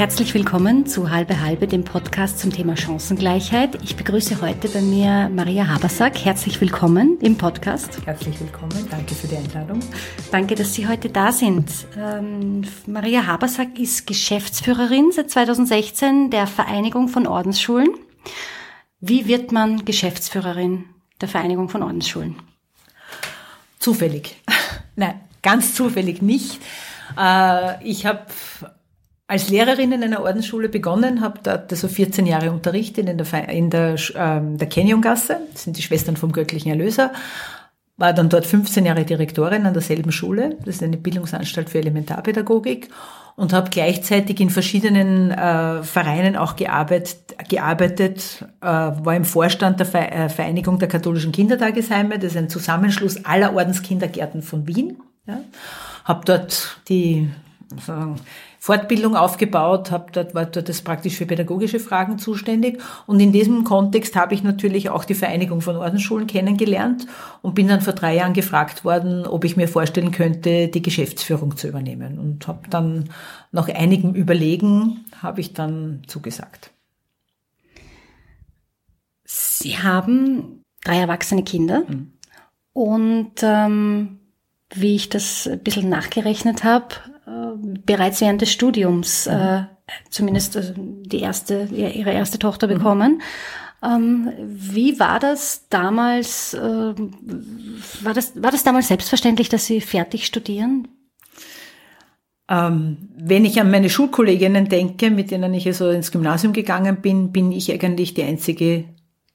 Herzlich willkommen zu Halbe Halbe, dem Podcast zum Thema Chancengleichheit. Ich begrüße heute bei mir Maria Habersack. Herzlich willkommen im Podcast. Herzlich willkommen. Danke für die Einladung. Danke, dass Sie heute da sind. Ähm, Maria Habersack ist Geschäftsführerin seit 2016 der Vereinigung von Ordensschulen. Wie wird man Geschäftsführerin der Vereinigung von Ordensschulen? Zufällig. Nein, ganz zufällig nicht. Äh, ich habe als Lehrerin in einer Ordensschule begonnen, habe dort so 14 Jahre unterrichtet in der, in der, ähm, der Canyongasse, das sind die Schwestern vom göttlichen Erlöser, war dann dort 15 Jahre Direktorin an derselben Schule, das ist eine Bildungsanstalt für Elementarpädagogik und habe gleichzeitig in verschiedenen äh, Vereinen auch gearbeitet, gearbeitet äh, war im Vorstand der äh, Vereinigung der katholischen Kindertagesheime, das ist ein Zusammenschluss aller Ordenskindergärten von Wien. Ja. Habe dort die sagen, Fortbildung aufgebaut, habe dort war dort das praktisch für pädagogische Fragen zuständig und in diesem Kontext habe ich natürlich auch die Vereinigung von Ordensschulen kennengelernt und bin dann vor drei Jahren gefragt worden, ob ich mir vorstellen könnte, die Geschäftsführung zu übernehmen und habe dann nach einigem Überlegen habe ich dann zugesagt. Sie haben drei erwachsene Kinder mhm. und ähm, wie ich das ein bisschen nachgerechnet habe, bereits während des Studiums äh, zumindest äh, die erste, ihre erste Tochter mhm. bekommen. Ähm, wie war das damals? Äh, war das war das damals selbstverständlich, dass Sie fertig studieren? Ähm, wenn ich an meine Schulkolleginnen denke, mit denen ich also ins Gymnasium gegangen bin, bin ich eigentlich die einzige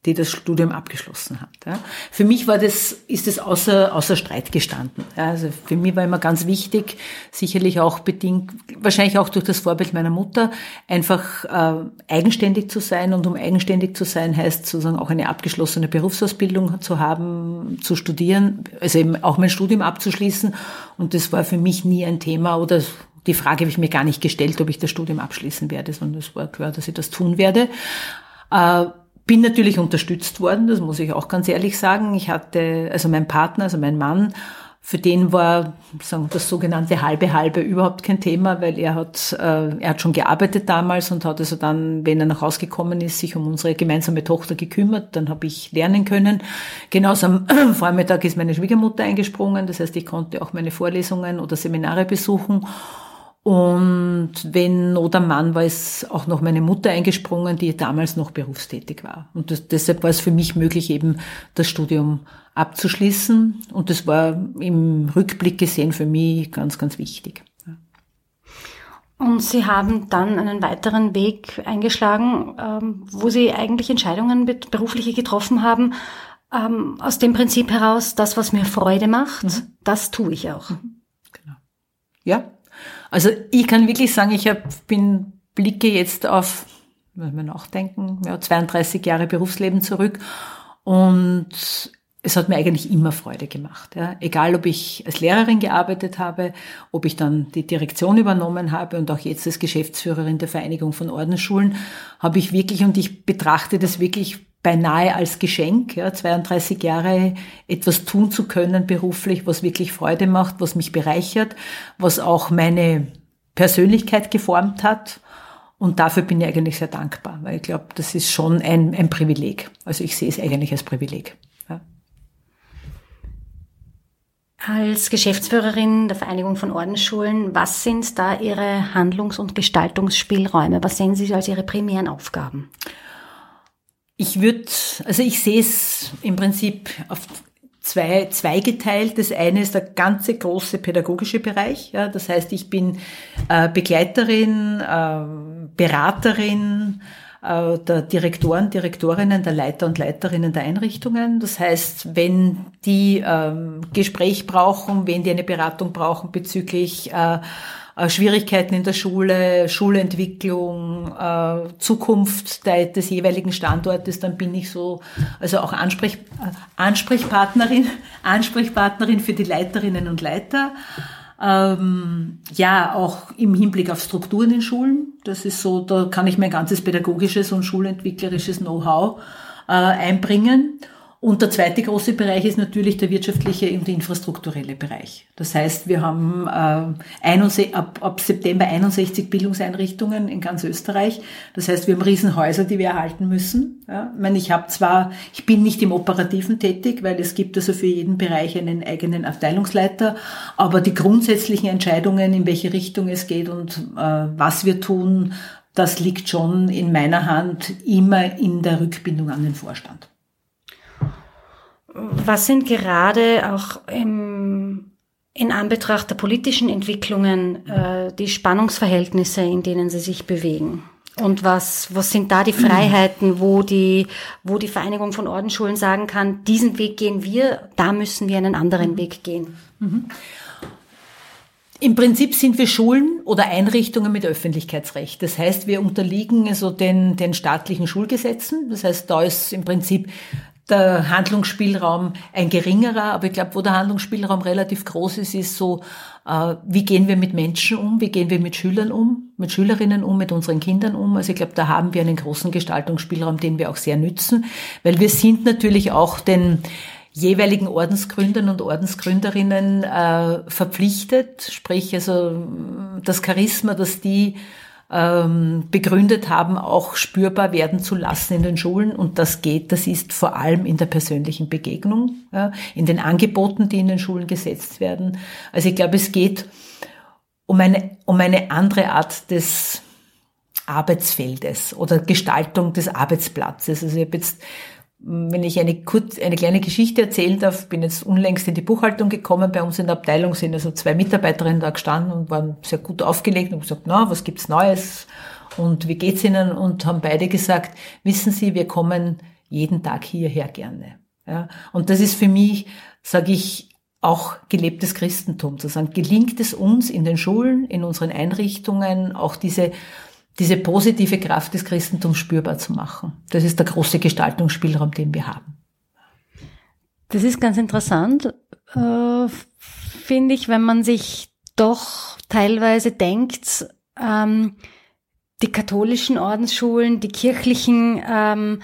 die das Studium abgeschlossen hat. Ja. Für mich war das, ist das außer, außer Streit gestanden. Ja. Also für mich war immer ganz wichtig, sicherlich auch bedingt, wahrscheinlich auch durch das Vorbild meiner Mutter, einfach äh, eigenständig zu sein. Und um eigenständig zu sein, heißt sozusagen auch eine abgeschlossene Berufsausbildung zu haben, zu studieren, also eben auch mein Studium abzuschließen. Und das war für mich nie ein Thema oder die Frage habe ich mir gar nicht gestellt, ob ich das Studium abschließen werde, sondern es war klar, dass ich das tun werde. Äh, bin natürlich unterstützt worden, das muss ich auch ganz ehrlich sagen. Ich hatte, also mein Partner, also mein Mann, für den war sagen, das sogenannte halbe halbe überhaupt kein Thema, weil er hat, äh, er hat schon gearbeitet damals und hat also dann, wenn er nach Hause gekommen ist, sich um unsere gemeinsame Tochter gekümmert. Dann habe ich lernen können. Genauso am Vormittag ist meine Schwiegermutter eingesprungen. Das heißt, ich konnte auch meine Vorlesungen oder Seminare besuchen. Und wenn Not am Mann war, ist auch noch meine Mutter eingesprungen, die damals noch berufstätig war. Und das, deshalb war es für mich möglich, eben das Studium abzuschließen. Und das war im Rückblick gesehen für mich ganz, ganz wichtig. Und Sie haben dann einen weiteren Weg eingeschlagen, ähm, wo Sie eigentlich Entscheidungen berufliche getroffen haben, ähm, aus dem Prinzip heraus, das, was mir Freude macht, mhm. das tue ich auch. Mhm. Genau. Ja, also ich kann wirklich sagen, ich hab, bin, blicke jetzt auf, wenn wir nachdenken, ja, 32 Jahre Berufsleben zurück und es hat mir eigentlich immer Freude gemacht. Ja. Egal, ob ich als Lehrerin gearbeitet habe, ob ich dann die Direktion übernommen habe und auch jetzt als Geschäftsführerin der Vereinigung von Ordensschulen, habe ich wirklich, und ich betrachte das wirklich beinahe als Geschenk, ja, 32 Jahre etwas tun zu können beruflich, was wirklich Freude macht, was mich bereichert, was auch meine Persönlichkeit geformt hat. Und dafür bin ich eigentlich sehr dankbar, weil ich glaube, das ist schon ein, ein Privileg. Also ich sehe es eigentlich als Privileg. Ja. Als Geschäftsführerin der Vereinigung von Ordensschulen, was sind da Ihre Handlungs- und Gestaltungsspielräume? Was sehen Sie als Ihre primären Aufgaben? Ich würde, also ich sehe es im Prinzip auf zwei, zweigeteilt. Das eine ist der ganze große pädagogische Bereich. Ja, das heißt, ich bin äh, Begleiterin, äh, Beraterin äh, der Direktoren, Direktorinnen, der Leiter und Leiterinnen der Einrichtungen. Das heißt, wenn die ähm, Gespräch brauchen, wenn die eine Beratung brauchen bezüglich äh, Schwierigkeiten in der Schule, Schulentwicklung, äh, Zukunft des jeweiligen Standortes, dann bin ich so, also auch Ansprech, Ansprechpartnerin, Ansprechpartnerin für die Leiterinnen und Leiter. Ähm, ja, auch im Hinblick auf Strukturen in Schulen. Das ist so, da kann ich mein ganzes pädagogisches und schulentwicklerisches Know-how äh, einbringen. Und der zweite große Bereich ist natürlich der wirtschaftliche und infrastrukturelle Bereich. Das heißt, wir haben äh, ab, ab September 61 Bildungseinrichtungen in ganz Österreich. Das heißt, wir haben Riesenhäuser, die wir erhalten müssen. Ja, ich meine, ich habe zwar, ich bin nicht im Operativen tätig, weil es gibt also für jeden Bereich einen eigenen Abteilungsleiter, aber die grundsätzlichen Entscheidungen, in welche Richtung es geht und äh, was wir tun, das liegt schon in meiner Hand immer in der Rückbindung an den Vorstand. Was sind gerade auch im, in Anbetracht der politischen Entwicklungen äh, die Spannungsverhältnisse, in denen Sie sich bewegen? Und was, was sind da die Freiheiten, wo die, wo die Vereinigung von Ordensschulen sagen kann, diesen Weg gehen wir, da müssen wir einen anderen Weg gehen? Mhm. Im Prinzip sind wir Schulen oder Einrichtungen mit Öffentlichkeitsrecht. Das heißt, wir unterliegen also den, den staatlichen Schulgesetzen. Das heißt, da ist im Prinzip der Handlungsspielraum ein geringerer, aber ich glaube, wo der Handlungsspielraum relativ groß ist, ist so, äh, wie gehen wir mit Menschen um, wie gehen wir mit Schülern um, mit Schülerinnen um, mit unseren Kindern um. Also ich glaube, da haben wir einen großen Gestaltungsspielraum, den wir auch sehr nützen, weil wir sind natürlich auch den jeweiligen Ordensgründern und Ordensgründerinnen äh, verpflichtet, sprich also das Charisma, das die ähm, begründet haben, auch spürbar werden zu lassen in den Schulen. Und das geht, das ist vor allem in der persönlichen Begegnung, ja, in den Angeboten, die in den Schulen gesetzt werden. Also ich glaube, es geht um eine, um eine andere Art des Arbeitsfeldes oder Gestaltung des Arbeitsplatzes. Also ich habe jetzt wenn ich eine, kurz, eine kleine Geschichte erzählen darf, bin jetzt unlängst in die Buchhaltung gekommen. Bei uns in der Abteilung sind also zwei Mitarbeiterinnen da gestanden und waren sehr gut aufgelegt und gesagt, na, was gibt's Neues? Und wie geht's Ihnen? Und haben beide gesagt, wissen Sie, wir kommen jeden Tag hierher gerne. Ja, und das ist für mich, sage ich, auch gelebtes Christentum zu sagen. Gelingt es uns in den Schulen, in unseren Einrichtungen, auch diese diese positive Kraft des Christentums spürbar zu machen. Das ist der große Gestaltungsspielraum, den wir haben. Das ist ganz interessant, äh, finde ich, wenn man sich doch teilweise denkt, ähm, die katholischen Ordensschulen, die kirchlichen, ähm,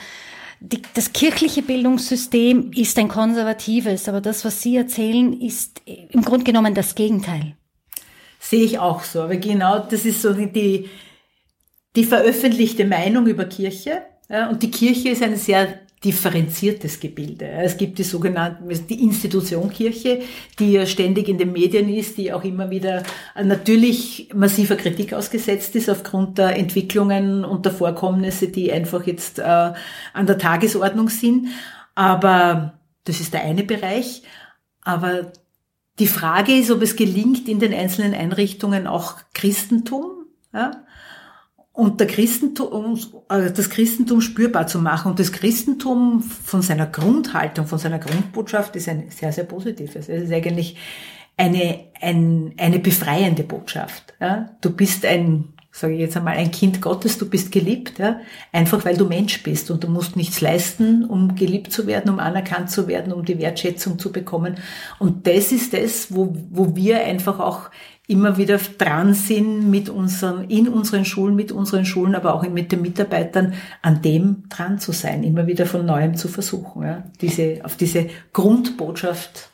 die, das kirchliche Bildungssystem ist ein konservatives, aber das, was Sie erzählen, ist im Grunde genommen das Gegenteil. Sehe ich auch so. Aber genau das ist so die, die veröffentlichte Meinung über Kirche. Ja, und die Kirche ist ein sehr differenziertes Gebilde. Es gibt die sogenannte, die Institution Kirche, die ja ständig in den Medien ist, die auch immer wieder natürlich massiver Kritik ausgesetzt ist aufgrund der Entwicklungen und der Vorkommnisse, die einfach jetzt äh, an der Tagesordnung sind. Aber das ist der eine Bereich. Aber die Frage ist, ob es gelingt, in den einzelnen Einrichtungen auch Christentum, ja, und der Christentum, äh, das Christentum spürbar zu machen. Und das Christentum von seiner Grundhaltung, von seiner Grundbotschaft ist ein sehr, sehr positives. Es ist eigentlich eine, ein, eine befreiende Botschaft. Ja? Du bist ein, sage ich jetzt einmal, ein Kind Gottes, du bist geliebt, ja? einfach weil du Mensch bist und du musst nichts leisten, um geliebt zu werden, um anerkannt zu werden, um die Wertschätzung zu bekommen. Und das ist das, wo, wo wir einfach auch immer wieder dran sind mit unseren, in unseren Schulen, mit unseren Schulen, aber auch mit den Mitarbeitern, an dem dran zu sein, immer wieder von neuem zu versuchen, ja, diese, auf diese Grundbotschaft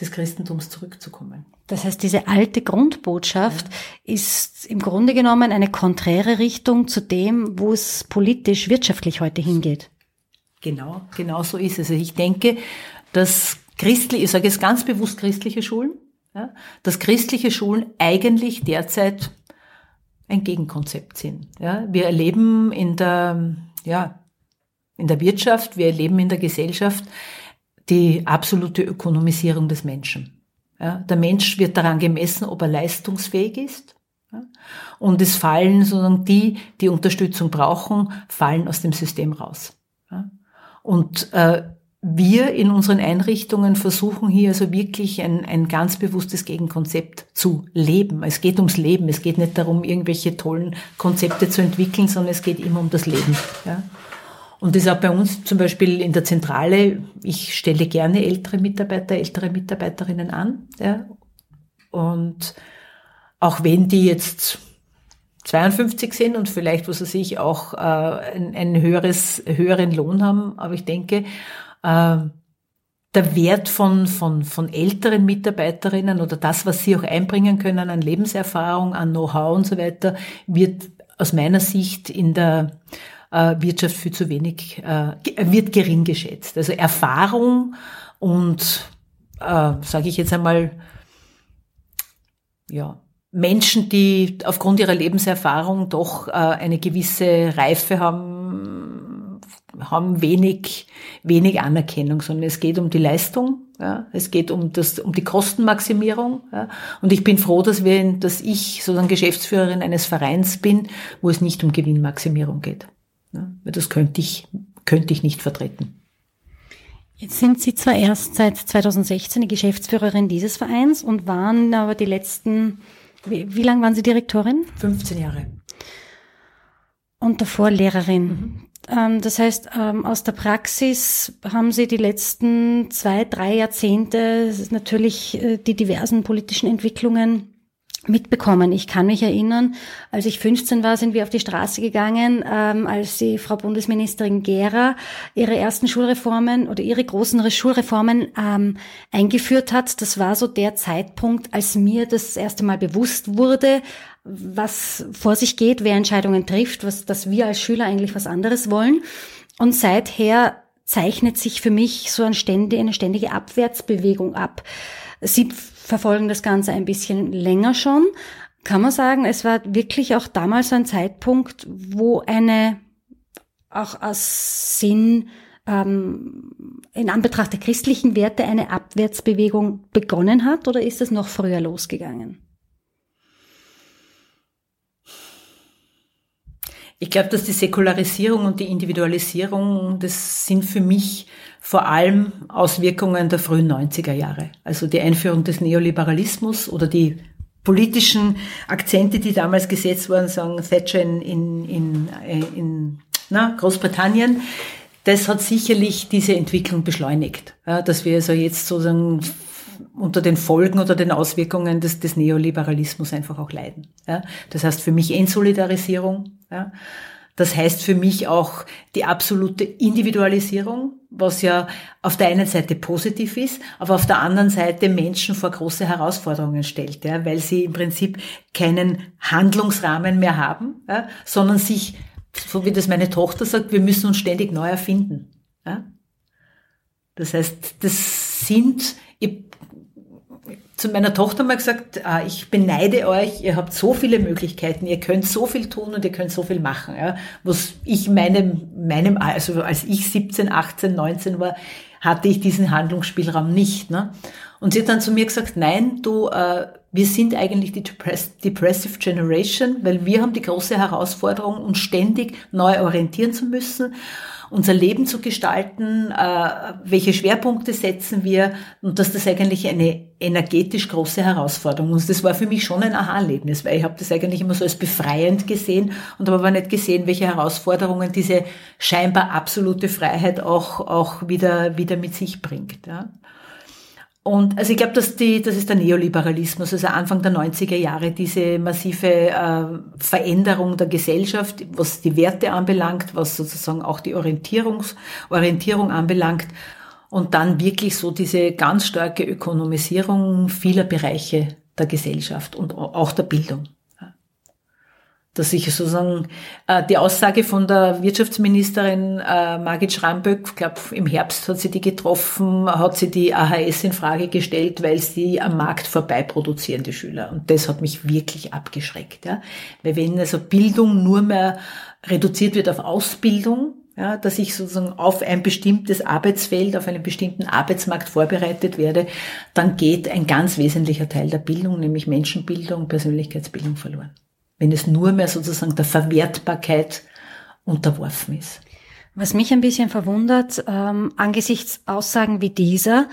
des Christentums zurückzukommen. Das heißt, diese alte Grundbotschaft ja. ist im Grunde genommen eine konträre Richtung zu dem, wo es politisch, wirtschaftlich heute hingeht. Genau, genau so ist es. Also ich denke, dass christliche, ich sage jetzt ganz bewusst christliche Schulen, ja, dass christliche Schulen eigentlich derzeit ein Gegenkonzept sind. Ja, wir erleben in der, ja, in der Wirtschaft, wir erleben in der Gesellschaft die absolute Ökonomisierung des Menschen. Ja, der Mensch wird daran gemessen, ob er leistungsfähig ist. Ja, und es fallen sozusagen die, die Unterstützung brauchen, fallen aus dem System raus. Ja, und äh, wir in unseren Einrichtungen versuchen hier also wirklich ein, ein ganz bewusstes Gegenkonzept zu leben. Es geht ums Leben. Es geht nicht darum, irgendwelche tollen Konzepte zu entwickeln, sondern es geht immer um das Leben. Ja. Und das auch bei uns zum Beispiel in der Zentrale. Ich stelle gerne ältere Mitarbeiter, ältere Mitarbeiterinnen an. Ja. Und auch wenn die jetzt 52 sind und vielleicht, was weiß ich, auch äh, ein, ein höheres, höheren Lohn haben, aber ich denke, äh, der Wert von, von, von älteren Mitarbeiterinnen oder das, was sie auch einbringen können an Lebenserfahrung, an Know-how und so weiter, wird aus meiner Sicht in der äh, Wirtschaft viel zu wenig, äh, wird gering geschätzt. Also Erfahrung und, äh, sage ich jetzt einmal, ja, Menschen, die aufgrund ihrer Lebenserfahrung doch äh, eine gewisse Reife haben, haben wenig, wenig Anerkennung, sondern es geht um die Leistung, ja, es geht um das, um die Kostenmaximierung, ja, und ich bin froh, dass wir, dass ich sozusagen Geschäftsführerin eines Vereins bin, wo es nicht um Gewinnmaximierung geht. Ja, weil das könnte ich, könnte ich nicht vertreten. Jetzt sind Sie zwar erst seit 2016 die Geschäftsführerin dieses Vereins und waren aber die letzten, wie, wie lange waren Sie Direktorin? 15 Jahre. Und davor Lehrerin. Mhm. Ähm, das heißt, ähm, aus der Praxis haben Sie die letzten zwei, drei Jahrzehnte natürlich äh, die diversen politischen Entwicklungen mitbekommen. Ich kann mich erinnern, als ich 15 war, sind wir auf die Straße gegangen, ähm, als die Frau Bundesministerin Gera ihre ersten Schulreformen oder ihre großen Schulreformen eingeführt hat. Das war so der Zeitpunkt, als mir das erste Mal bewusst wurde, was vor sich geht, wer Entscheidungen trifft, was, dass wir als Schüler eigentlich was anderes wollen. Und seither zeichnet sich für mich so eine ständige, eine ständige Abwärtsbewegung ab. Sie verfolgen das Ganze ein bisschen länger schon. Kann man sagen, es war wirklich auch damals ein Zeitpunkt, wo eine auch aus Sinn ähm, in Anbetracht der christlichen Werte eine Abwärtsbewegung begonnen hat oder ist es noch früher losgegangen? Ich glaube, dass die Säkularisierung und die Individualisierung, das sind für mich vor allem Auswirkungen der frühen 90er Jahre. Also die Einführung des Neoliberalismus oder die politischen Akzente, die damals gesetzt wurden, sagen Thatcher in, in, in, äh, in na, Großbritannien, das hat sicherlich diese Entwicklung beschleunigt, ja, dass wir also jetzt sozusagen unter den Folgen oder den Auswirkungen des, des Neoliberalismus einfach auch leiden. Ja. Das heißt für mich Entsolidarisierung. Ja. Das heißt für mich auch die absolute Individualisierung, was ja auf der einen Seite positiv ist, aber auf der anderen Seite Menschen vor große Herausforderungen stellt, ja, weil sie im Prinzip keinen Handlungsrahmen mehr haben, ja, sondern sich, so wie das meine Tochter sagt, wir müssen uns ständig neu erfinden. Ja. Das heißt, das sind, ich zu meiner Tochter mal gesagt, ah, ich beneide euch, ihr habt so viele Möglichkeiten, ihr könnt so viel tun und ihr könnt so viel machen. Ja. Was ich meinem, meinem, also als ich 17, 18, 19 war, hatte ich diesen Handlungsspielraum nicht. Ne? Und sie hat dann zu mir gesagt, nein, du, äh, wir sind eigentlich die Depressive Generation, weil wir haben die große Herausforderung, uns ständig neu orientieren zu müssen unser Leben zu gestalten, äh, welche Schwerpunkte setzen wir und dass das eigentlich eine energetisch große Herausforderung ist. Das war für mich schon ein Aha-Erlebnis, weil ich habe das eigentlich immer so als befreiend gesehen und habe aber nicht gesehen, welche Herausforderungen diese scheinbar absolute Freiheit auch, auch wieder, wieder mit sich bringt. Ja. Und also ich glaube, dass die, das ist der Neoliberalismus, also Anfang der 90er Jahre, diese massive äh, Veränderung der Gesellschaft, was die Werte anbelangt, was sozusagen auch die Orientierungs, Orientierung anbelangt. Und dann wirklich so diese ganz starke Ökonomisierung vieler Bereiche der Gesellschaft und auch der Bildung dass ich sozusagen äh, die Aussage von der Wirtschaftsministerin äh, Margit Schramböck, ich glaube im Herbst hat sie die getroffen, hat sie die AHS in Frage gestellt, weil sie am Markt vorbei produzieren, die Schüler. Und das hat mich wirklich abgeschreckt. Ja? Weil wenn also Bildung nur mehr reduziert wird auf Ausbildung, ja, dass ich sozusagen auf ein bestimmtes Arbeitsfeld, auf einen bestimmten Arbeitsmarkt vorbereitet werde, dann geht ein ganz wesentlicher Teil der Bildung, nämlich Menschenbildung, Persönlichkeitsbildung verloren wenn es nur mehr sozusagen der Verwertbarkeit unterworfen ist. Was mich ein bisschen verwundert, ähm, angesichts Aussagen wie dieser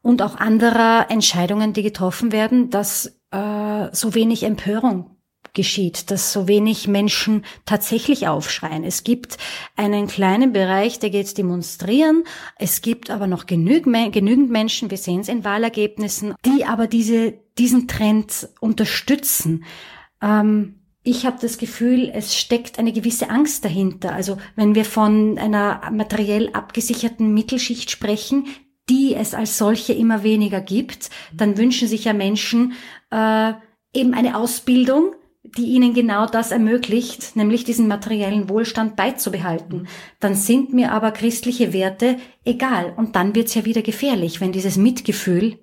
und auch anderer Entscheidungen, die getroffen werden, dass äh, so wenig Empörung geschieht, dass so wenig Menschen tatsächlich aufschreien. Es gibt einen kleinen Bereich, der geht demonstrieren. Es gibt aber noch genügend, Menschen, wir sehen es in Wahlergebnissen, die aber diese, diesen Trend unterstützen. Ähm, ich habe das Gefühl, es steckt eine gewisse Angst dahinter. Also wenn wir von einer materiell abgesicherten Mittelschicht sprechen, die es als solche immer weniger gibt, dann wünschen sich ja Menschen äh, eben eine Ausbildung, die ihnen genau das ermöglicht, nämlich diesen materiellen Wohlstand beizubehalten. Dann sind mir aber christliche Werte egal. Und dann wird's ja wieder gefährlich, wenn dieses Mitgefühl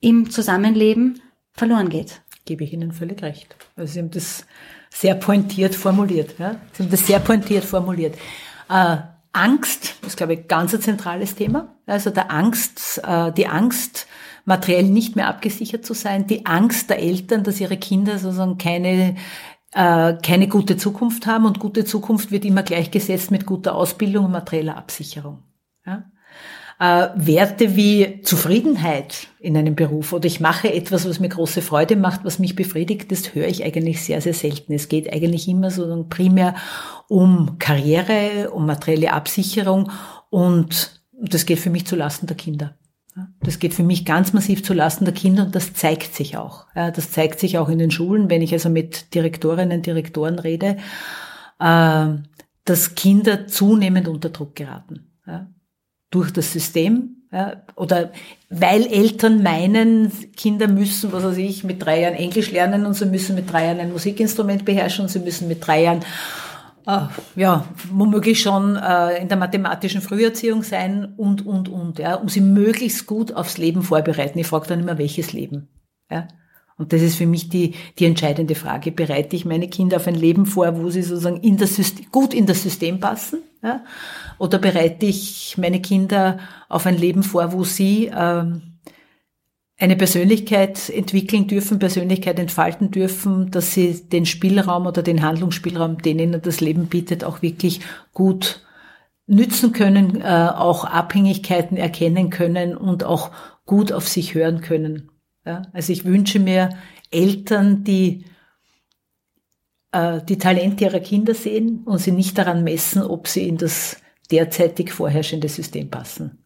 im Zusammenleben verloren geht. Gebe ich Ihnen völlig recht. Also Sie haben das sehr pointiert formuliert. Ja? Sie haben das sehr pointiert formuliert. Äh, Angst ist, glaube ich, ganz ein zentrales Thema. Also der Angst, äh, die Angst, materiell nicht mehr abgesichert zu sein, die Angst der Eltern, dass ihre Kinder sozusagen keine äh, keine gute Zukunft haben und gute Zukunft wird immer gleichgesetzt mit guter Ausbildung und materieller Absicherung. Äh, Werte wie Zufriedenheit in einem Beruf oder ich mache etwas, was mir große Freude macht, was mich befriedigt, das höre ich eigentlich sehr, sehr selten. Es geht eigentlich immer so primär um Karriere, um materielle Absicherung und das geht für mich zulasten der Kinder. Das geht für mich ganz massiv zulasten der Kinder und das zeigt sich auch. Das zeigt sich auch in den Schulen, wenn ich also mit Direktorinnen und Direktoren rede, äh, dass Kinder zunehmend unter Druck geraten. Durch das System, oder weil Eltern meinen, Kinder müssen, was weiß ich, mit drei Jahren Englisch lernen und sie müssen mit drei Jahren ein Musikinstrument beherrschen und sie müssen mit drei Jahren äh, ja, womöglich schon äh, in der mathematischen Früherziehung sein und, und, und, ja, um sie möglichst gut aufs Leben vorbereiten. Ich frage dann immer, welches Leben? Ja? Und das ist für mich die, die entscheidende Frage. Bereite ich meine Kinder auf ein Leben vor, wo sie sozusagen in das System, gut in das System passen? Ja? Oder bereite ich meine Kinder auf ein Leben vor, wo sie ähm, eine Persönlichkeit entwickeln dürfen, Persönlichkeit entfalten dürfen, dass sie den Spielraum oder den Handlungsspielraum, den ihnen das Leben bietet, auch wirklich gut nützen können, äh, auch Abhängigkeiten erkennen können und auch gut auf sich hören können. Ja? Also ich wünsche mir Eltern, die äh, die Talente ihrer Kinder sehen und sie nicht daran messen, ob sie in das derzeitig vorherrschende System passen.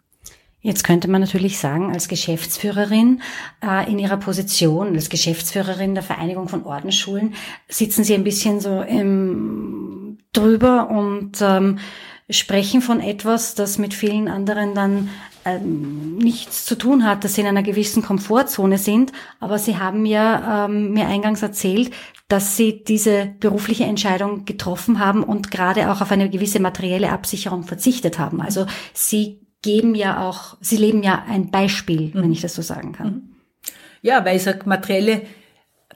Jetzt könnte man natürlich sagen, als Geschäftsführerin äh, in Ihrer Position, als Geschäftsführerin der Vereinigung von Ordensschulen, sitzen Sie ein bisschen so im, drüber und ähm, sprechen von etwas, das mit vielen anderen dann ähm, nichts zu tun hat, dass sie in einer gewissen Komfortzone sind. Aber Sie haben ja ähm, mir eingangs erzählt, dass Sie diese berufliche Entscheidung getroffen haben und gerade auch auf eine gewisse materielle Absicherung verzichtet haben. Also Sie geben ja auch, Sie leben ja ein Beispiel, mhm. wenn ich das so sagen kann. Mhm. Ja, weil ich sage, materielle,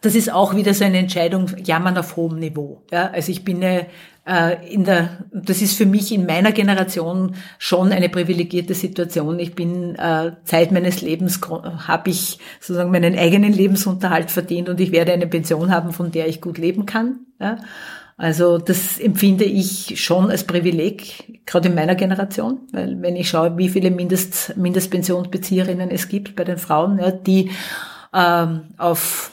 das ist auch wieder so eine Entscheidung, jammern auf hohem Niveau. Ja, also ich bin äh, in der, das ist für mich in meiner Generation schon eine privilegierte Situation. Ich bin äh, Zeit meines Lebens habe ich sozusagen meinen eigenen Lebensunterhalt verdient und ich werde eine Pension haben, von der ich gut leben kann. Ja. Also das empfinde ich schon als Privileg, gerade in meiner Generation, weil wenn ich schaue, wie viele Mindest, Mindestpensionsbezieherinnen es gibt bei den Frauen, ja, die ähm, auf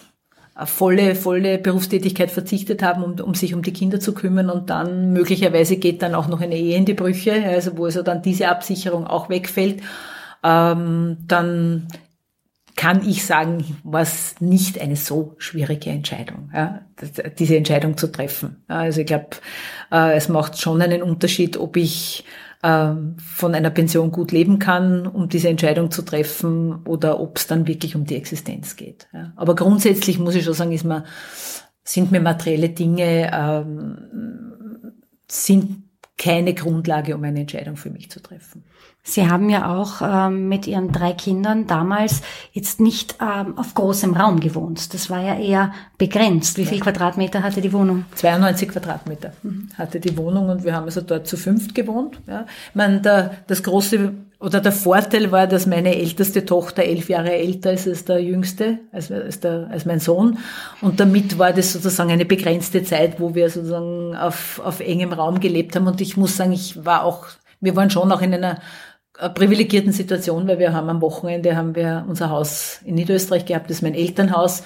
volle, volle Berufstätigkeit verzichtet haben, um, um sich um die Kinder zu kümmern und dann möglicherweise geht dann auch noch eine Ehe in die Brüche, also wo also dann diese Absicherung auch wegfällt, ähm, dann kann ich sagen, war es nicht eine so schwierige Entscheidung, ja, diese Entscheidung zu treffen. Also ich glaube, äh, es macht schon einen Unterschied, ob ich von einer Pension gut leben kann, um diese Entscheidung zu treffen, oder ob es dann wirklich um die Existenz geht. Aber grundsätzlich muss ich schon sagen, ist mir, sind mir materielle Dinge ähm, sind keine Grundlage, um eine Entscheidung für mich zu treffen. Sie haben ja auch ähm, mit Ihren drei Kindern damals jetzt nicht ähm, auf großem Raum gewohnt. Das war ja eher begrenzt. Wie viel ja. Quadratmeter hatte die Wohnung? 92 Quadratmeter mhm. hatte die Wohnung und wir haben also dort zu fünft gewohnt. Ja. Ich meine, der, das große oder der Vorteil war, dass meine älteste Tochter elf Jahre älter ist als der jüngste, als, als, der, als mein Sohn. Und damit war das sozusagen eine begrenzte Zeit, wo wir sozusagen auf, auf engem Raum gelebt haben. Und ich muss sagen, ich war auch, wir waren schon auch in einer privilegierten Situation, weil wir haben am Wochenende haben wir unser Haus in Niederösterreich gehabt, das ist mein Elternhaus.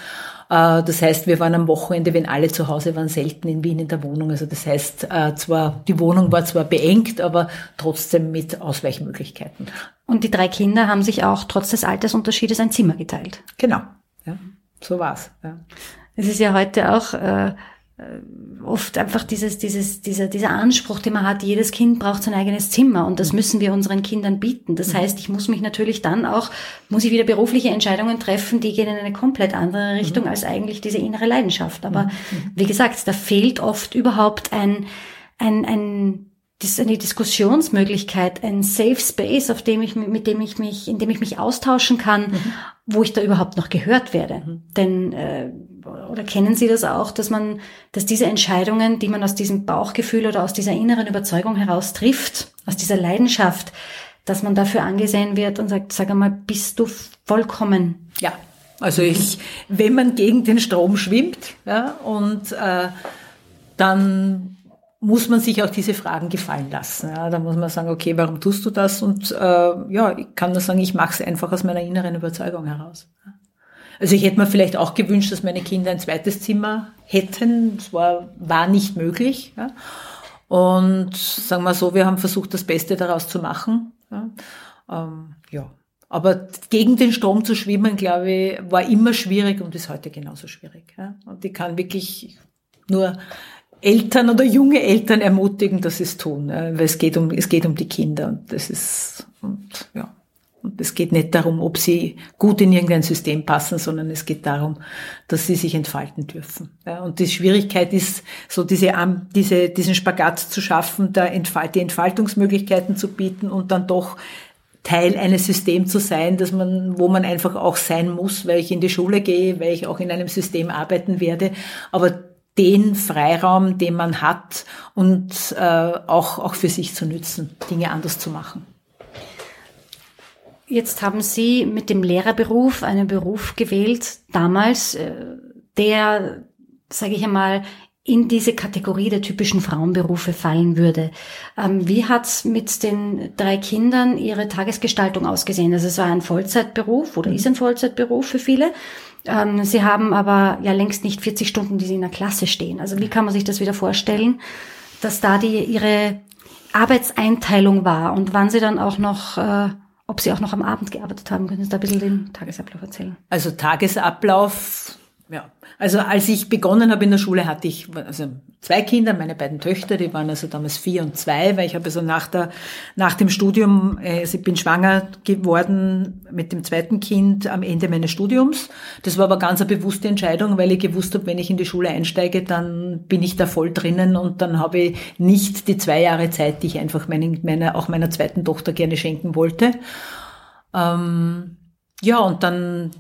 Äh, das heißt, wir waren am Wochenende, wenn alle zu Hause waren, selten in Wien in der Wohnung. Also das heißt, äh, zwar, die Wohnung war zwar beengt, aber trotzdem mit Ausweichmöglichkeiten. Und die drei Kinder haben sich auch trotz des Altersunterschiedes ein Zimmer geteilt. Genau, ja, so war's. Ja. Es ist ja heute auch äh, äh, oft einfach dieses, dieses, dieser, dieser Anspruch, den man hat, jedes Kind braucht sein eigenes Zimmer und das mhm. müssen wir unseren Kindern bieten. Das mhm. heißt, ich muss mich natürlich dann auch, muss ich wieder berufliche Entscheidungen treffen, die gehen in eine komplett andere Richtung mhm. als eigentlich diese innere Leidenschaft. Aber wie gesagt, da fehlt oft überhaupt ein, ein, ein eine Diskussionsmöglichkeit, ein Safe Space, auf dem ich, mit dem ich mich, in dem ich mich austauschen kann, mhm. wo ich da überhaupt noch gehört werde. Mhm. Denn äh, oder kennen Sie das auch, dass man, dass diese Entscheidungen, die man aus diesem Bauchgefühl oder aus dieser inneren Überzeugung heraus trifft, aus dieser Leidenschaft, dass man dafür angesehen wird und sagt, sag einmal, bist du vollkommen? Ja, also ich, wenn man gegen den Strom schwimmt, ja, und äh, dann muss man sich auch diese Fragen gefallen lassen. Ja, da muss man sagen, okay, warum tust du das? Und äh, ja, ich kann nur sagen, ich mache es einfach aus meiner inneren Überzeugung heraus. Also ich hätte mir vielleicht auch gewünscht, dass meine Kinder ein zweites Zimmer hätten. Das war, war nicht möglich. Ja. Und sagen wir so, wir haben versucht, das Beste daraus zu machen. Ja. Ähm, ja. Aber gegen den Strom zu schwimmen, glaube ich, war immer schwierig und ist heute genauso schwierig. Ja. Und ich kann wirklich nur Eltern oder junge Eltern ermutigen, dass sie es tun, weil es geht um, es geht um die Kinder und das ist, und, ja. Und es geht nicht darum, ob sie gut in irgendein System passen, sondern es geht darum, dass sie sich entfalten dürfen. Ja, und die Schwierigkeit ist, so diese, diese, diesen Spagat zu schaffen, da die Entfaltungsmöglichkeiten zu bieten und dann doch Teil eines Systems zu sein, dass man, wo man einfach auch sein muss, weil ich in die Schule gehe, weil ich auch in einem System arbeiten werde. Aber den Freiraum, den man hat und äh, auch, auch für sich zu nützen, Dinge anders zu machen. Jetzt haben Sie mit dem Lehrerberuf einen Beruf gewählt, damals, äh, der, sage ich einmal, in diese Kategorie der typischen Frauenberufe fallen würde. Ähm, wie hat's mit den drei Kindern Ihre Tagesgestaltung ausgesehen? Also es war ein Vollzeitberuf oder ist ein Vollzeitberuf für viele. Ähm, sie haben aber ja längst nicht 40 Stunden, die Sie in der Klasse stehen. Also wie kann man sich das wieder vorstellen, dass da die Ihre Arbeitseinteilung war und wann Sie dann auch noch äh, ob Sie auch noch am Abend gearbeitet haben. Können Sie da ein bisschen den Tagesablauf erzählen? Also Tagesablauf, ja. Also als ich begonnen habe in der Schule, hatte ich also zwei Kinder, meine beiden Töchter, die waren also damals vier und zwei, weil ich habe also nach der nach dem Studium, äh, also ich bin schwanger geworden mit dem zweiten Kind am Ende meines Studiums. Das war aber ganz eine bewusste Entscheidung, weil ich gewusst habe, wenn ich in die Schule einsteige, dann bin ich da voll drinnen und dann habe ich nicht die zwei Jahre Zeit, die ich einfach meinen, meiner auch meiner zweiten Tochter gerne schenken wollte. Ähm, ja, und dann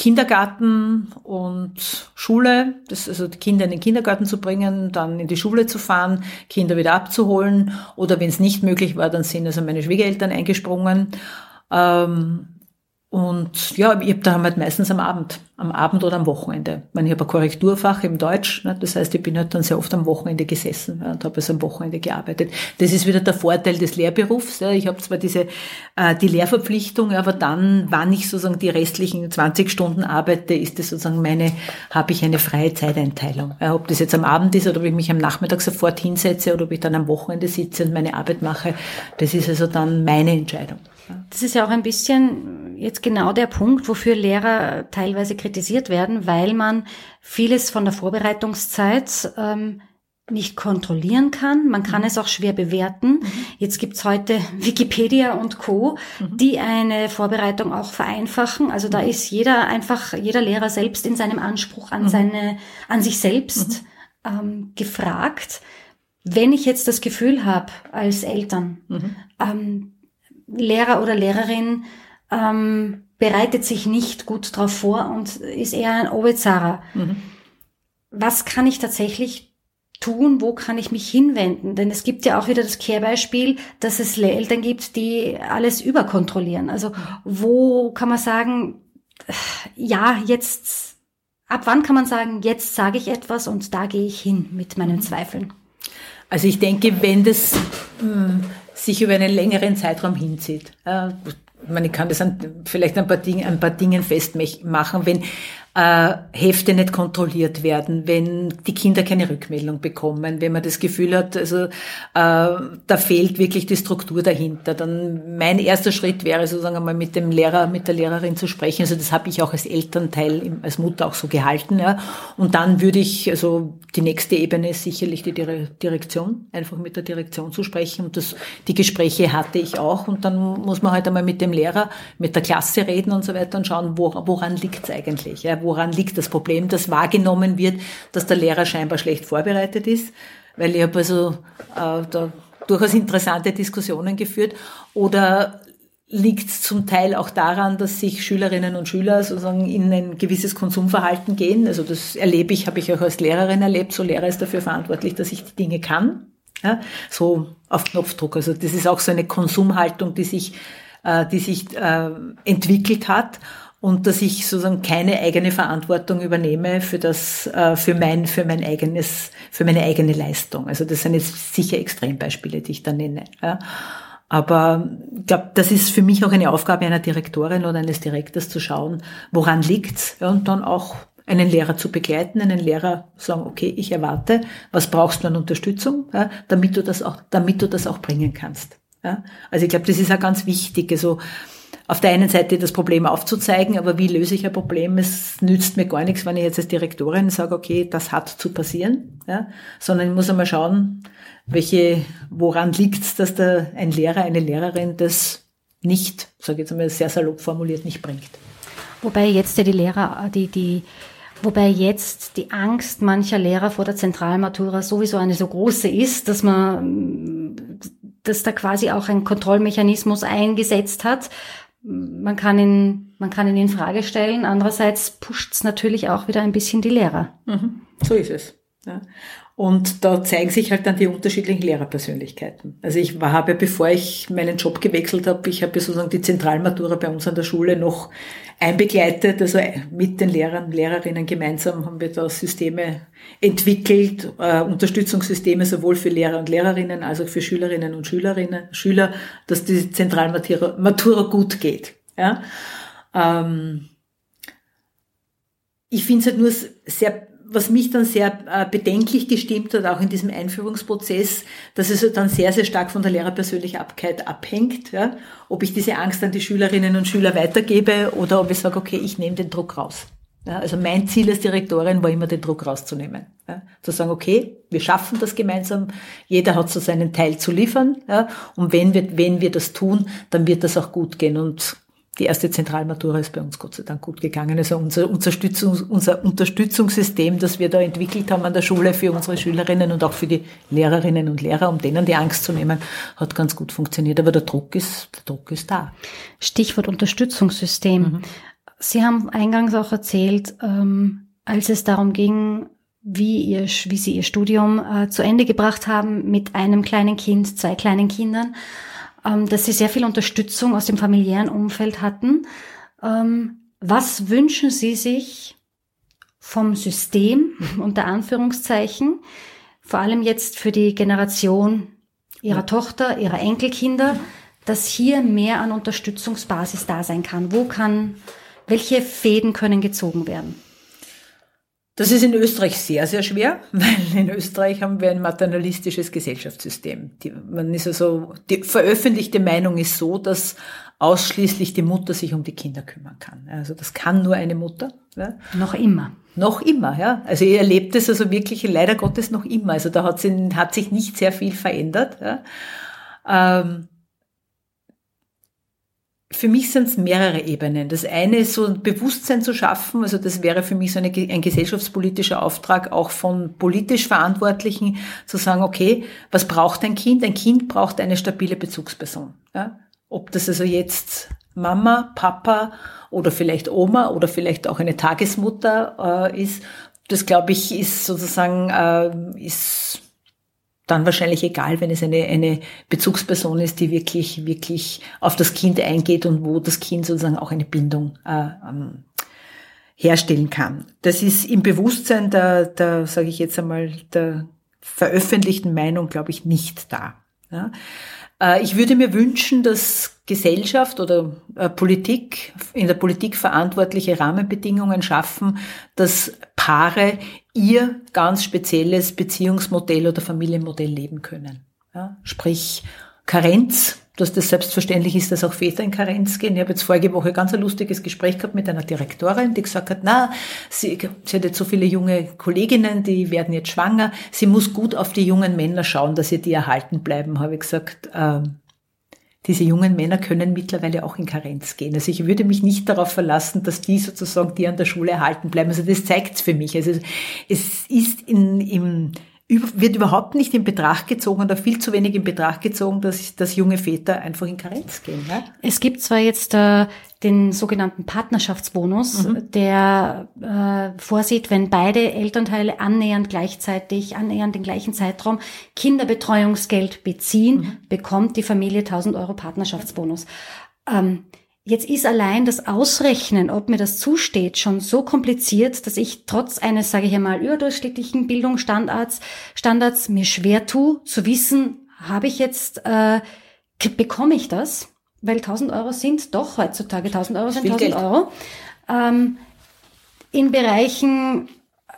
Kindergarten und Schule, das, also die Kinder in den Kindergarten zu bringen, dann in die Schule zu fahren, Kinder wieder abzuholen oder wenn es nicht möglich war, dann sind also meine Schwiegereltern eingesprungen. Ähm, und ja, ich habe da halt meistens am Abend, am Abend oder am Wochenende. Ich, meine, ich habe ein Korrekturfach im Deutsch, ne? das heißt, ich bin halt dann sehr oft am Wochenende gesessen ja, und habe also am Wochenende gearbeitet. Das ist wieder der Vorteil des Lehrberufs. Ja. Ich habe zwar diese äh, die Lehrverpflichtung, aber dann, wann ich sozusagen die restlichen 20 Stunden arbeite, ist das sozusagen meine, habe ich eine freie Zeiteinteilung. Ja, ob das jetzt am Abend ist oder ob ich mich am Nachmittag sofort hinsetze oder ob ich dann am Wochenende sitze und meine Arbeit mache, das ist also dann meine Entscheidung. Das ist ja auch ein bisschen jetzt genau der Punkt, wofür Lehrer teilweise kritisiert werden, weil man vieles von der Vorbereitungszeit ähm, nicht kontrollieren kann. Man kann mhm. es auch schwer bewerten. Mhm. Jetzt gibt's heute Wikipedia und Co., mhm. die eine Vorbereitung auch vereinfachen. Also da mhm. ist jeder einfach, jeder Lehrer selbst in seinem Anspruch an mhm. seine, an sich selbst mhm. ähm, gefragt. Wenn ich jetzt das Gefühl habe als Eltern, ähm, Lehrer oder Lehrerin ähm, bereitet sich nicht gut drauf vor und ist eher ein Obezara. Mhm. Was kann ich tatsächlich tun? Wo kann ich mich hinwenden? Denn es gibt ja auch wieder das Kehrbeispiel, dass es Eltern gibt, die alles überkontrollieren. Also wo kann man sagen, ja, jetzt, ab wann kann man sagen, jetzt sage ich etwas und da gehe ich hin mit meinen mhm. Zweifeln? Also ich denke, wenn das mh, sich über einen längeren Zeitraum hinzieht. Äh, ich meine, ich kann das an, vielleicht ein paar, Dinge, ein paar Dingen festmachen. Wenn äh, Hefte nicht kontrolliert werden, wenn die Kinder keine Rückmeldung bekommen, wenn man das Gefühl hat, also äh, da fehlt wirklich die Struktur dahinter. Dann mein erster Schritt wäre sozusagen einmal mit dem Lehrer, mit der Lehrerin zu sprechen. Also das habe ich auch als Elternteil, als Mutter auch so gehalten. Ja. Und dann würde ich, also die nächste Ebene ist sicherlich die Direktion, einfach mit der Direktion zu sprechen. Und das, die Gespräche hatte ich auch. Und dann muss man halt einmal mit dem Lehrer, mit der Klasse reden und so weiter und schauen, wo, woran liegt es eigentlich. Woran liegt das Problem, dass wahrgenommen wird, dass der Lehrer scheinbar schlecht vorbereitet ist, weil ich habe also äh, da durchaus interessante Diskussionen geführt oder liegt es zum Teil auch daran, dass sich Schülerinnen und Schüler sozusagen in ein gewisses Konsumverhalten gehen. Also das erlebe ich, habe ich auch als Lehrerin erlebt. So Lehrer ist dafür verantwortlich, dass ich die Dinge kann. Ja, so auf Knopfdruck. Also das ist auch so eine Konsumhaltung, die sich, äh, die sich äh, entwickelt hat und dass ich sozusagen keine eigene Verantwortung übernehme für das, äh, für mein, für mein eigenes, für meine eigene Leistung. Also das sind jetzt sicher Extrembeispiele, die ich da nenne. Aber ich glaube, das ist für mich auch eine Aufgabe einer Direktorin oder eines Direktors zu schauen, woran liegt's und dann auch einen Lehrer zu begleiten, einen Lehrer sagen, okay, ich erwarte, was brauchst du an Unterstützung, damit du das auch, damit du das auch bringen kannst. Also ich glaube, das ist ja ganz wichtig. Also auf der einen Seite das Problem aufzuzeigen, aber wie löse ich ein Problem? Es nützt mir gar nichts, wenn ich jetzt als Direktorin sage, okay, das hat zu passieren, ja, sondern ich muss einmal schauen, welche, woran liegt es, dass da ein Lehrer, eine Lehrerin das nicht, sage ich jetzt einmal sehr salopp formuliert, nicht bringt. Wobei jetzt ja die Lehrer, die, die, wobei jetzt die Angst mancher Lehrer vor der Zentralmatura sowieso eine so große ist, dass man, dass da quasi auch ein Kontrollmechanismus eingesetzt hat, man kann ihn, man kann ihn in Frage stellen. Andererseits pusht es natürlich auch wieder ein bisschen die Lehrer. Mhm. So ist es. Ja. Und da zeigen sich halt dann die unterschiedlichen Lehrerpersönlichkeiten. Also ich habe, bevor ich meinen Job gewechselt habe, ich habe sozusagen die Zentralmatura bei uns an der Schule noch einbegleitet. Also mit den Lehrern, Lehrerinnen gemeinsam haben wir da Systeme entwickelt, äh, Unterstützungssysteme sowohl für Lehrer und Lehrerinnen als auch für Schülerinnen und Schülerinnen, Schüler, dass die Zentralmatura Matura gut geht. Ja? Ähm, ich finde es halt nur sehr was mich dann sehr äh, bedenklich gestimmt hat, auch in diesem Einführungsprozess, dass es dann sehr, sehr stark von der Lehrerpersönlichkeit abhängt, ja, ob ich diese Angst an die Schülerinnen und Schüler weitergebe oder ob ich sage, okay, ich nehme den Druck raus. Ja, also mein Ziel als Direktorin war immer, den Druck rauszunehmen. Ja, zu sagen, okay, wir schaffen das gemeinsam, jeder hat so seinen Teil zu liefern. Ja, und wenn wir, wenn wir das tun, dann wird das auch gut gehen. Und die erste Zentralmatura ist bei uns Gott sei Dank gut gegangen. Also unser, Unterstützungs, unser Unterstützungssystem, das wir da entwickelt haben an der Schule für unsere Schülerinnen und auch für die Lehrerinnen und Lehrer, um denen die Angst zu nehmen, hat ganz gut funktioniert. Aber der Druck ist, der Druck ist da. Stichwort Unterstützungssystem. Mhm. Sie haben eingangs auch erzählt, ähm, als es darum ging, wie, ihr, wie Sie Ihr Studium äh, zu Ende gebracht haben mit einem kleinen Kind, zwei kleinen Kindern, ähm, dass Sie sehr viel Unterstützung aus dem familiären Umfeld hatten. Ähm, was wünschen Sie sich vom System, unter Anführungszeichen, vor allem jetzt für die Generation Ihrer Tochter, Ihrer Enkelkinder, dass hier mehr an Unterstützungsbasis da sein kann? Wo kann, welche Fäden können gezogen werden? Das ist in Österreich sehr, sehr schwer, weil in Österreich haben wir ein maternalistisches Gesellschaftssystem. Die, man ist also, die veröffentlichte Meinung ist so, dass ausschließlich die Mutter sich um die Kinder kümmern kann. Also das kann nur eine Mutter. Ja. Noch immer. Noch immer, ja. Also ihr erlebt es also wirklich leider Gottes noch immer. Also da hat, sie, hat sich nicht sehr viel verändert. Ja. Ähm, für mich sind es mehrere Ebenen. Das eine ist so ein Bewusstsein zu schaffen, also das wäre für mich so eine, ein gesellschaftspolitischer Auftrag auch von politisch Verantwortlichen zu sagen, okay, was braucht ein Kind? Ein Kind braucht eine stabile Bezugsperson. Ja? Ob das also jetzt Mama, Papa oder vielleicht Oma oder vielleicht auch eine Tagesmutter äh, ist, das glaube ich ist sozusagen äh, ist dann wahrscheinlich egal, wenn es eine, eine Bezugsperson ist, die wirklich, wirklich auf das Kind eingeht und wo das Kind sozusagen auch eine Bindung äh, ähm, herstellen kann. Das ist im Bewusstsein der, der sage ich jetzt einmal, der veröffentlichten Meinung, glaube ich, nicht da. Ja. Äh, ich würde mir wünschen, dass Gesellschaft oder äh, Politik, in der Politik verantwortliche Rahmenbedingungen schaffen, dass Paare ihr ganz spezielles Beziehungsmodell oder Familienmodell leben können. Ja, sprich Karenz, dass das selbstverständlich ist, dass auch Väter in Karenz gehen. Ich habe jetzt vorige Woche ganz ein lustiges Gespräch gehabt mit einer Direktorin, die gesagt hat, na, sie, sie hat jetzt so viele junge Kolleginnen, die werden jetzt schwanger. Sie muss gut auf die jungen Männer schauen, dass ihr die erhalten bleiben, habe ich gesagt. Ähm, diese jungen Männer können mittlerweile auch in Karenz gehen. Also ich würde mich nicht darauf verlassen, dass die sozusagen, die an der Schule erhalten bleiben. Also das zeigt's für mich. Also es ist in, im wird überhaupt nicht in Betracht gezogen oder viel zu wenig in Betracht gezogen, dass, dass junge Väter einfach in Karenz gehen. Ja? Es gibt zwar jetzt äh, den sogenannten Partnerschaftsbonus, mhm. der äh, vorsieht, wenn beide Elternteile annähernd gleichzeitig, annähernd den gleichen Zeitraum Kinderbetreuungsgeld beziehen, mhm. bekommt die Familie 1000 Euro Partnerschaftsbonus. Ähm, Jetzt ist allein das Ausrechnen, ob mir das zusteht, schon so kompliziert, dass ich trotz eines, sage ich einmal, überdurchschnittlichen Bildungsstandards Standards mir schwer tue, zu wissen, habe ich jetzt, äh, bekomme ich das? Weil 1000 Euro sind doch heutzutage 1000 Euro sind 1000 Geld. Euro. Ähm, in Bereichen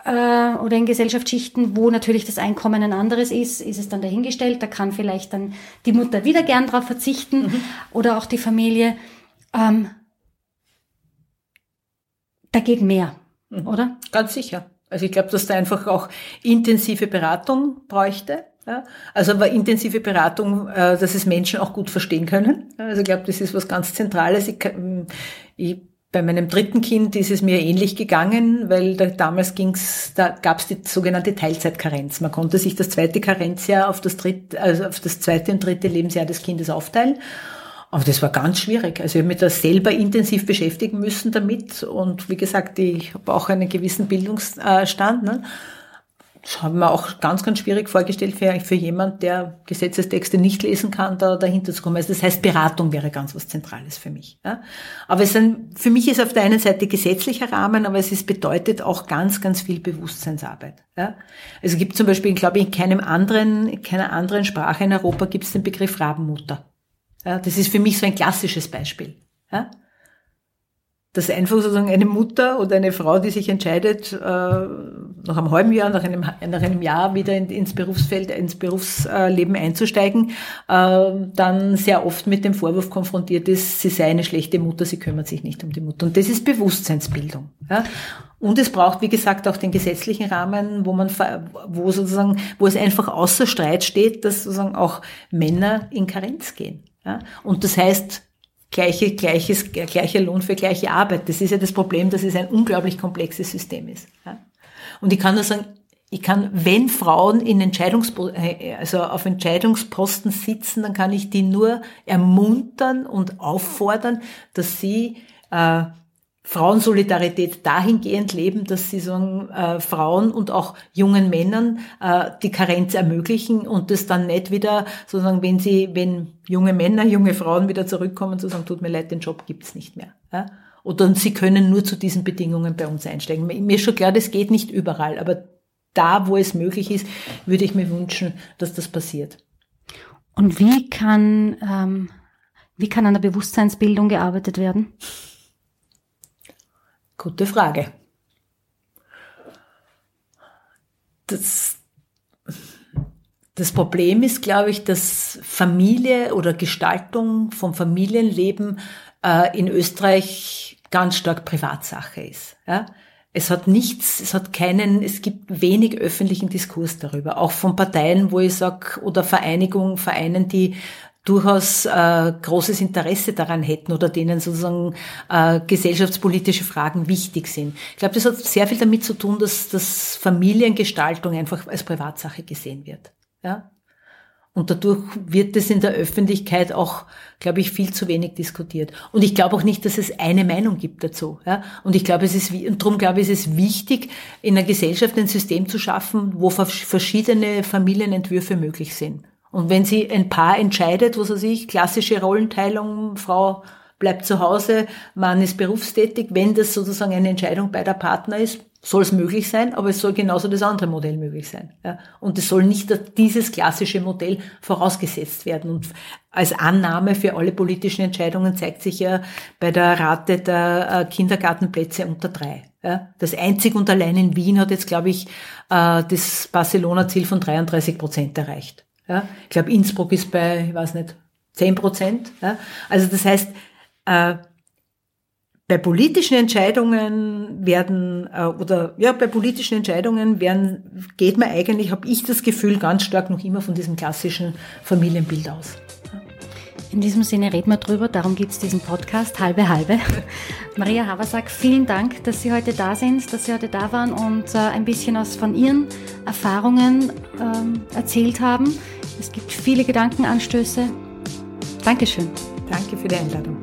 äh, oder in Gesellschaftsschichten, wo natürlich das Einkommen ein anderes ist, ist es dann dahingestellt. Da kann vielleicht dann die Mutter wieder gern drauf verzichten mhm. oder auch die Familie. Ähm, da geht mehr, mhm. oder? Ganz sicher. Also ich glaube, dass da einfach auch intensive Beratung bräuchte. Ja? Also aber intensive Beratung, äh, dass es Menschen auch gut verstehen können. Also ich glaube, das ist was ganz Zentrales. Ich, ich, bei meinem dritten Kind ist es mir ähnlich gegangen, weil da, damals ging's, da gab es die sogenannte Teilzeitkarenz. Man konnte sich das zweite Karenzjahr auf das dritte, also auf das zweite und dritte Lebensjahr des Kindes aufteilen. Aber das war ganz schwierig. Also ich habe mich da selber intensiv beschäftigen müssen damit. Und wie gesagt, ich habe auch einen gewissen Bildungsstand. Ne? Das haben wir auch ganz, ganz schwierig vorgestellt für, für jemand, der Gesetzestexte nicht lesen kann, da dahinter zu kommen. Also das heißt, Beratung wäre ganz was Zentrales für mich. Ja? Aber es sind, für mich ist auf der einen Seite gesetzlicher Rahmen, aber es ist, bedeutet auch ganz, ganz viel Bewusstseinsarbeit. Ja? Also es gibt zum Beispiel, glaube ich, in keinem anderen, in keiner anderen Sprache in Europa gibt es den Begriff Rabenmutter. Ja, das ist für mich so ein klassisches Beispiel. Ja? Dass einfach sozusagen eine Mutter oder eine Frau, die sich entscheidet, äh, nach einem halben Jahr, nach einem, nach einem Jahr wieder in, ins Berufsfeld, ins Berufsleben einzusteigen, äh, dann sehr oft mit dem Vorwurf konfrontiert ist, sie sei eine schlechte Mutter, sie kümmert sich nicht um die Mutter. Und das ist Bewusstseinsbildung. Ja? Und es braucht, wie gesagt, auch den gesetzlichen Rahmen, wo man, wo sozusagen, wo es einfach außer Streit steht, dass sozusagen auch Männer in Karenz gehen. Ja? Und das heißt, gleiche, gleiches, gleicher Lohn für gleiche Arbeit. Das ist ja das Problem, dass es ein unglaublich komplexes System ist. Ja? Und ich kann nur sagen, ich kann, wenn Frauen in Entscheidungs äh, also auf Entscheidungsposten sitzen, dann kann ich die nur ermuntern und auffordern, dass sie äh, Frauensolidarität dahingehend leben, dass sie so äh, Frauen und auch jungen Männern äh, die Karenz ermöglichen und das dann nicht wieder sozusagen, wenn sie, wenn junge Männer, junge Frauen wieder zurückkommen, zu sagen, tut mir leid, den Job gibt's nicht mehr. Ja? Oder sie können nur zu diesen Bedingungen bei uns einsteigen. Mir ist schon klar, das geht nicht überall, aber da, wo es möglich ist, würde ich mir wünschen, dass das passiert. Und wie kann, ähm, wie kann an der Bewusstseinsbildung gearbeitet werden? Gute Frage. Das, das Problem ist, glaube ich, dass Familie oder Gestaltung vom Familienleben äh, in Österreich ganz stark Privatsache ist. Ja? Es hat nichts, es hat keinen, es gibt wenig öffentlichen Diskurs darüber, auch von Parteien, wo ich sag oder Vereinigungen, Vereinen, die durchaus äh, großes Interesse daran hätten oder denen sozusagen äh, gesellschaftspolitische Fragen wichtig sind. Ich glaube, das hat sehr viel damit zu tun, dass, dass Familiengestaltung einfach als Privatsache gesehen wird. Ja? Und dadurch wird es in der Öffentlichkeit auch, glaube ich, viel zu wenig diskutiert. Und ich glaube auch nicht, dass es eine Meinung gibt dazu. Ja? Und ich glaube, es ist, und darum glaube ich, es ist wichtig, in einer Gesellschaft ein System zu schaffen, wo verschiedene Familienentwürfe möglich sind. Und wenn sie ein Paar entscheidet, was weiß ich, klassische Rollenteilung, Frau bleibt zu Hause, Mann ist berufstätig, wenn das sozusagen eine Entscheidung beider Partner ist, soll es möglich sein, aber es soll genauso das andere Modell möglich sein. Ja. Und es soll nicht dieses klassische Modell vorausgesetzt werden. Und als Annahme für alle politischen Entscheidungen zeigt sich ja bei der Rate der äh, Kindergartenplätze unter drei. Ja. Das einzig und allein in Wien hat jetzt, glaube ich, äh, das Barcelona-Ziel von 33 Prozent erreicht. Ja. Ich glaube, Innsbruck ist bei, ich weiß nicht, 10 Prozent. Ja. Also das heißt, äh, bei politischen Entscheidungen werden äh, oder ja bei politischen Entscheidungen werden geht man eigentlich habe ich das Gefühl ganz stark noch immer von diesem klassischen Familienbild aus. In diesem Sinne reden wir drüber, darum gibt es diesen Podcast halbe halbe. Maria Haversack, vielen Dank, dass Sie heute da sind, dass Sie heute da waren und äh, ein bisschen aus von Ihren Erfahrungen ähm, erzählt haben. Es gibt viele Gedankenanstöße. Dankeschön. Danke für die Einladung.